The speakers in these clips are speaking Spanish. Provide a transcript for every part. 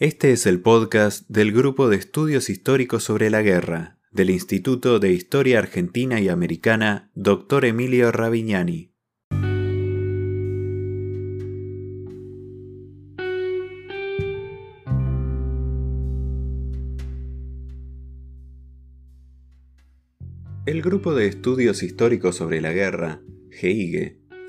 Este es el podcast del Grupo de Estudios Históricos sobre la Guerra del Instituto de Historia Argentina y Americana, Dr. Emilio Ravignani. El Grupo de Estudios Históricos sobre la Guerra, GEIGE,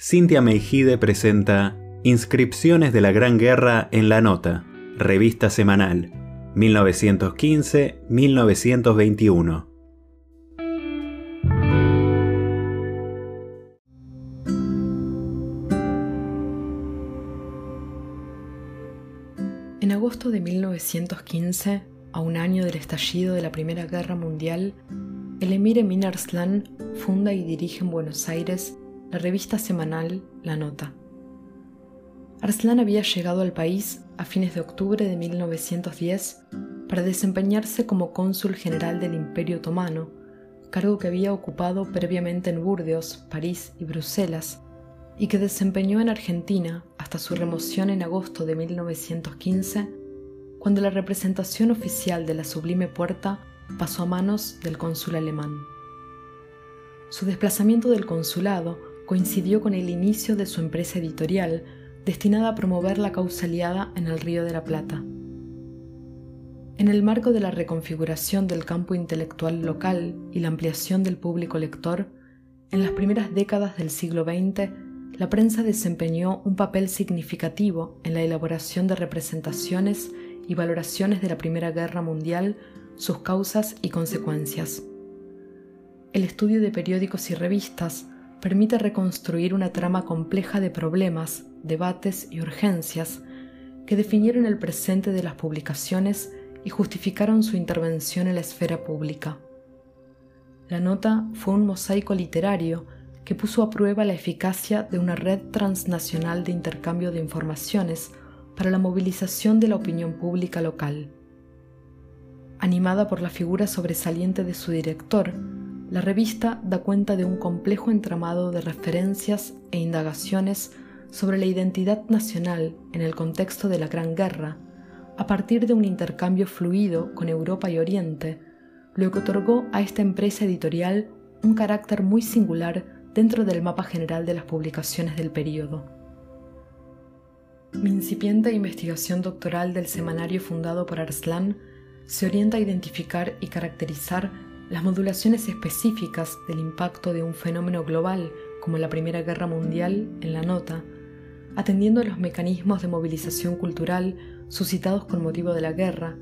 Cintia Meijide presenta Inscripciones de la Gran Guerra en la Nota, revista semanal, 1915-1921. En agosto de 1915, a un año del estallido de la Primera Guerra Mundial, el emir Emin Arslan funda y dirige en Buenos Aires la revista semanal La Nota. Arslan había llegado al país a fines de octubre de 1910 para desempeñarse como cónsul general del Imperio Otomano, cargo que había ocupado previamente en Burdeos, París y Bruselas, y que desempeñó en Argentina hasta su remoción en agosto de 1915, cuando la representación oficial de la Sublime Puerta pasó a manos del cónsul alemán. Su desplazamiento del consulado coincidió con el inicio de su empresa editorial destinada a promover la causa aliada en el Río de la Plata. En el marco de la reconfiguración del campo intelectual local y la ampliación del público lector, en las primeras décadas del siglo XX, la prensa desempeñó un papel significativo en la elaboración de representaciones y valoraciones de la Primera Guerra Mundial, sus causas y consecuencias. El estudio de periódicos y revistas permite reconstruir una trama compleja de problemas, debates y urgencias que definieron el presente de las publicaciones y justificaron su intervención en la esfera pública. La nota fue un mosaico literario que puso a prueba la eficacia de una red transnacional de intercambio de informaciones para la movilización de la opinión pública local. Animada por la figura sobresaliente de su director, la revista da cuenta de un complejo entramado de referencias e indagaciones sobre la identidad nacional en el contexto de la Gran Guerra, a partir de un intercambio fluido con Europa y Oriente, lo que otorgó a esta empresa editorial un carácter muy singular dentro del mapa general de las publicaciones del período. Mi incipiente investigación doctoral del semanario fundado por Arslan se orienta a identificar y caracterizar las modulaciones específicas del impacto de un fenómeno global como la Primera Guerra Mundial en la nota, atendiendo a los mecanismos de movilización cultural suscitados con motivo de la guerra,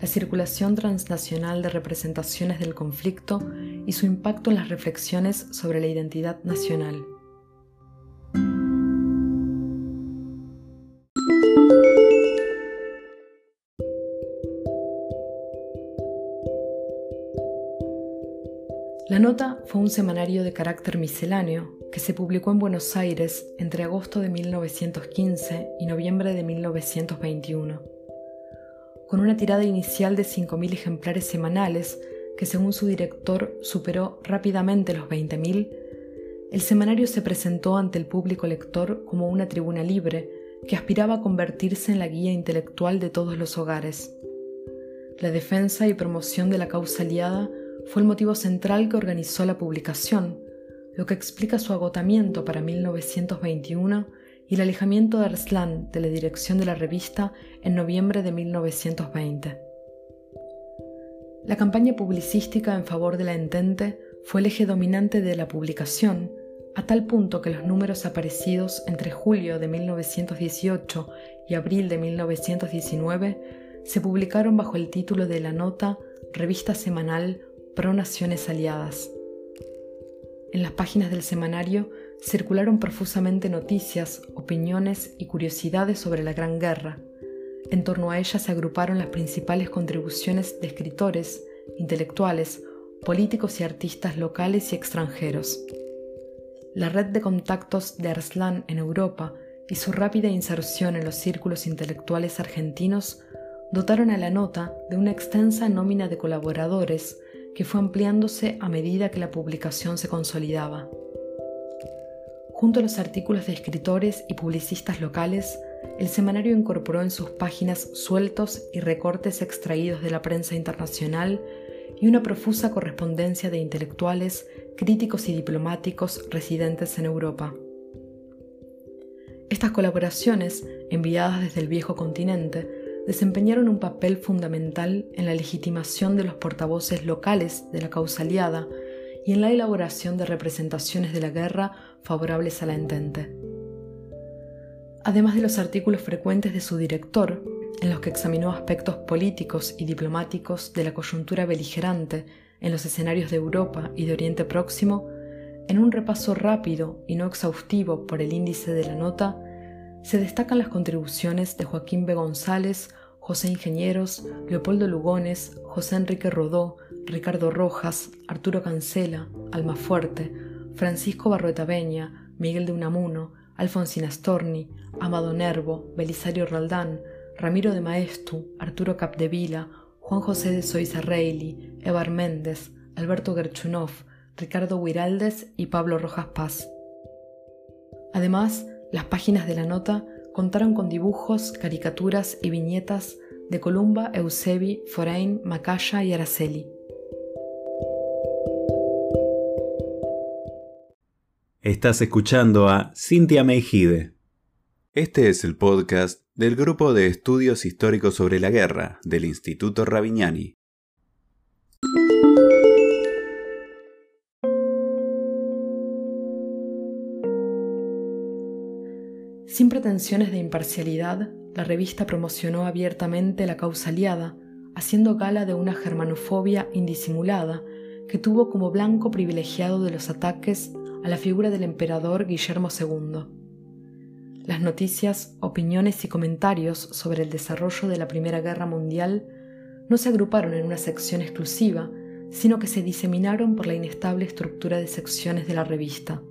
la circulación transnacional de representaciones del conflicto y su impacto en las reflexiones sobre la identidad nacional. Nota fue un semanario de carácter misceláneo que se publicó en Buenos Aires entre agosto de 1915 y noviembre de 1921. Con una tirada inicial de 5.000 ejemplares semanales, que según su director superó rápidamente los 20.000, el semanario se presentó ante el público lector como una tribuna libre que aspiraba a convertirse en la guía intelectual de todos los hogares. La defensa y promoción de la causa aliada fue el motivo central que organizó la publicación, lo que explica su agotamiento para 1921 y el alejamiento de Arslan de la dirección de la revista en noviembre de 1920. La campaña publicística en favor de la Entente fue el eje dominante de la publicación, a tal punto que los números aparecidos entre julio de 1918 y abril de 1919 se publicaron bajo el título de la nota Revista Semanal pro Naciones Aliadas. En las páginas del semanario circularon profusamente noticias, opiniones y curiosidades sobre la Gran Guerra, En torno a ella se agruparon las principales contribuciones de escritores, intelectuales, políticos y artistas locales y extranjeros. La red de contactos de Arslan en Europa y su rápida inserción en los círculos intelectuales argentinos dotaron a la nota de una extensa nómina de colaboradores que fue ampliándose a medida que la publicación se consolidaba. Junto a los artículos de escritores y publicistas locales, el semanario incorporó en sus páginas sueltos y recortes extraídos de la prensa internacional y una profusa correspondencia de intelectuales, críticos y diplomáticos residentes en Europa. Estas colaboraciones, enviadas desde el viejo continente, desempeñaron un papel fundamental en la legitimación de los portavoces locales de la causa aliada y en la elaboración de representaciones de la guerra favorables a la entente. Además de los artículos frecuentes de su director, en los que examinó aspectos políticos y diplomáticos de la coyuntura beligerante en los escenarios de Europa y de Oriente Próximo, en un repaso rápido y no exhaustivo por el índice de la nota, se destacan las contribuciones de Joaquín B. González, José Ingenieros, Leopoldo Lugones, José Enrique Rodó, Ricardo Rojas, Arturo Cancela, Almafuerte, Francisco Barrueta Beña, Miguel de Unamuno, Alfonsín Astorni, Amado Nervo, Belisario Roldán, Ramiro de Maestu, Arturo Capdevila, Juan José de Soiza Reilly, Evar Méndez, Alberto Gerchunov, Ricardo Huiraldes y Pablo Rojas Paz. Además, las páginas de la nota contaron con dibujos, caricaturas y viñetas de Columba, Eusebi, Forain, Macaya y Araceli. Estás escuchando a Cintia Meijide. Este es el podcast del Grupo de Estudios Históricos sobre la Guerra del Instituto Ravignani. Sin pretensiones de imparcialidad, la revista promocionó abiertamente la causa aliada, haciendo gala de una germanofobia indisimulada que tuvo como blanco privilegiado de los ataques a la figura del emperador Guillermo II. Las noticias, opiniones y comentarios sobre el desarrollo de la Primera Guerra Mundial no se agruparon en una sección exclusiva, sino que se diseminaron por la inestable estructura de secciones de la revista.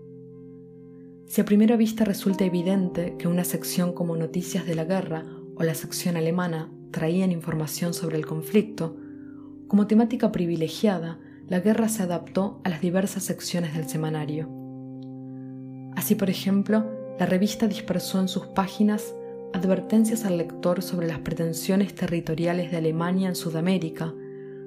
Si a primera vista resulta evidente que una sección como Noticias de la Guerra o la sección alemana traían información sobre el conflicto, como temática privilegiada, la guerra se adaptó a las diversas secciones del semanario. Así, por ejemplo, la revista dispersó en sus páginas advertencias al lector sobre las pretensiones territoriales de Alemania en Sudamérica,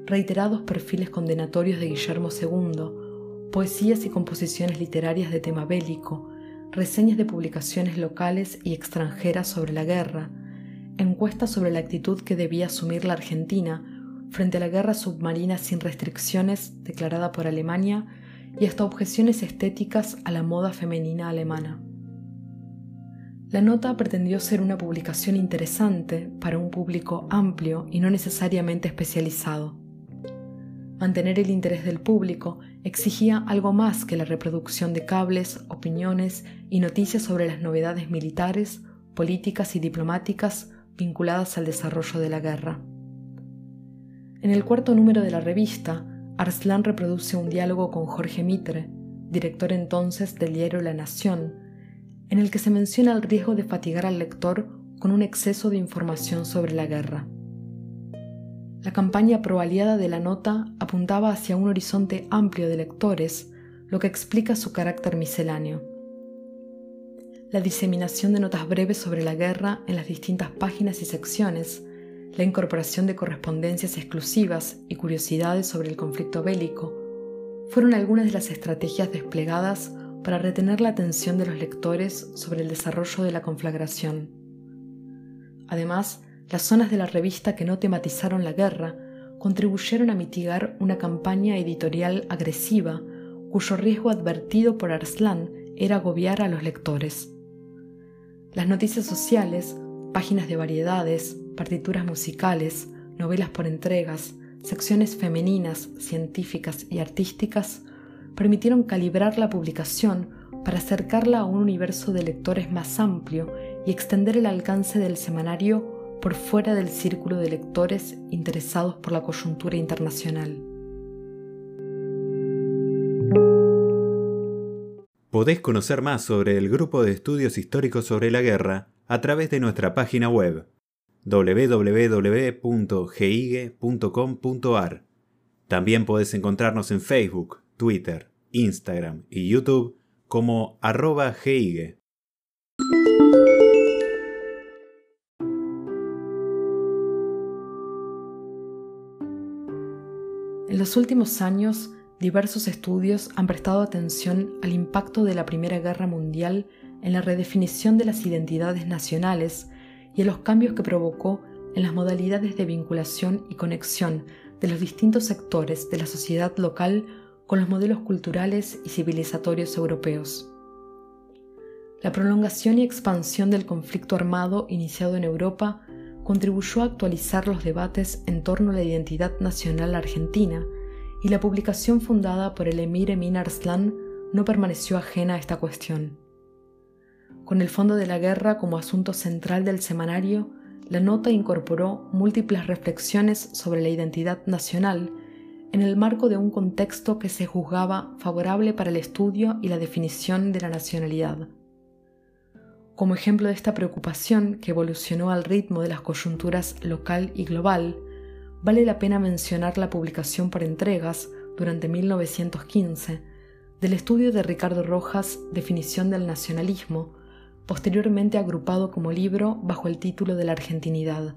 reiterados perfiles condenatorios de Guillermo II, poesías y composiciones literarias de tema bélico, reseñas de publicaciones locales y extranjeras sobre la guerra, encuestas sobre la actitud que debía asumir la Argentina frente a la guerra submarina sin restricciones declarada por Alemania y hasta objeciones estéticas a la moda femenina alemana. La nota pretendió ser una publicación interesante para un público amplio y no necesariamente especializado. Mantener el interés del público exigía algo más que la reproducción de cables, opiniones y noticias sobre las novedades militares, políticas y diplomáticas vinculadas al desarrollo de la guerra. En el cuarto número de la revista, Arslan reproduce un diálogo con Jorge Mitre, director entonces del diario La Nación, en el que se menciona el riesgo de fatigar al lector con un exceso de información sobre la guerra. La campaña proaliada de la nota apuntaba hacia un horizonte amplio de lectores, lo que explica su carácter misceláneo. La diseminación de notas breves sobre la guerra en las distintas páginas y secciones, la incorporación de correspondencias exclusivas y curiosidades sobre el conflicto bélico, fueron algunas de las estrategias desplegadas para retener la atención de los lectores sobre el desarrollo de la conflagración. Además, las zonas de la revista que no tematizaron la guerra contribuyeron a mitigar una campaña editorial agresiva cuyo riesgo advertido por Arslan era agobiar a los lectores. Las noticias sociales, páginas de variedades, partituras musicales, novelas por entregas, secciones femeninas, científicas y artísticas permitieron calibrar la publicación para acercarla a un universo de lectores más amplio y extender el alcance del semanario por fuera del círculo de lectores interesados por la coyuntura internacional. Podés conocer más sobre el Grupo de Estudios Históricos sobre la Guerra a través de nuestra página web www.geige.com.ar. También podés encontrarnos en Facebook, Twitter, Instagram y YouTube como arroba Geige. En los últimos años, diversos estudios han prestado atención al impacto de la Primera Guerra Mundial en la redefinición de las identidades nacionales y a los cambios que provocó en las modalidades de vinculación y conexión de los distintos sectores de la sociedad local con los modelos culturales y civilizatorios europeos. La prolongación y expansión del conflicto armado iniciado en Europa contribuyó a actualizar los debates en torno a la identidad nacional argentina y la publicación fundada por el emir Emin Arslan no permaneció ajena a esta cuestión. Con el fondo de la guerra como asunto central del semanario, la nota incorporó múltiples reflexiones sobre la identidad nacional en el marco de un contexto que se juzgaba favorable para el estudio y la definición de la nacionalidad. Como ejemplo de esta preocupación que evolucionó al ritmo de las coyunturas local y global, vale la pena mencionar la publicación por entregas, durante 1915, del estudio de Ricardo Rojas Definición del Nacionalismo, posteriormente agrupado como libro bajo el título de la Argentinidad.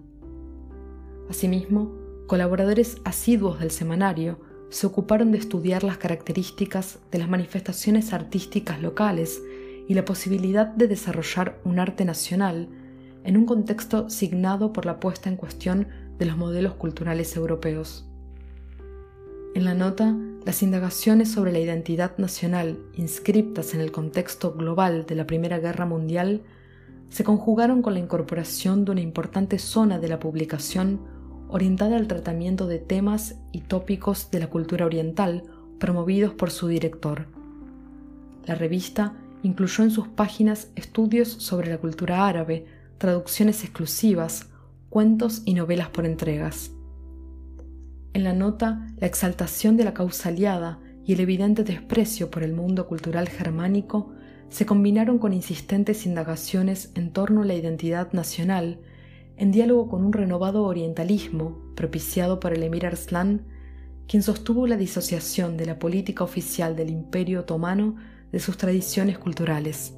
Asimismo, colaboradores asiduos del semanario se ocuparon de estudiar las características de las manifestaciones artísticas locales y la posibilidad de desarrollar un arte nacional en un contexto signado por la puesta en cuestión de los modelos culturales europeos. En la nota, las indagaciones sobre la identidad nacional inscriptas en el contexto global de la Primera Guerra Mundial se conjugaron con la incorporación de una importante zona de la publicación orientada al tratamiento de temas y tópicos de la cultura oriental promovidos por su director. La revista incluyó en sus páginas estudios sobre la cultura árabe, traducciones exclusivas, cuentos y novelas por entregas. En la nota, la exaltación de la causa aliada y el evidente desprecio por el mundo cultural germánico se combinaron con insistentes indagaciones en torno a la identidad nacional, en diálogo con un renovado orientalismo propiciado por el emir Arslan, quien sostuvo la disociación de la política oficial del Imperio otomano de sus tradiciones culturales.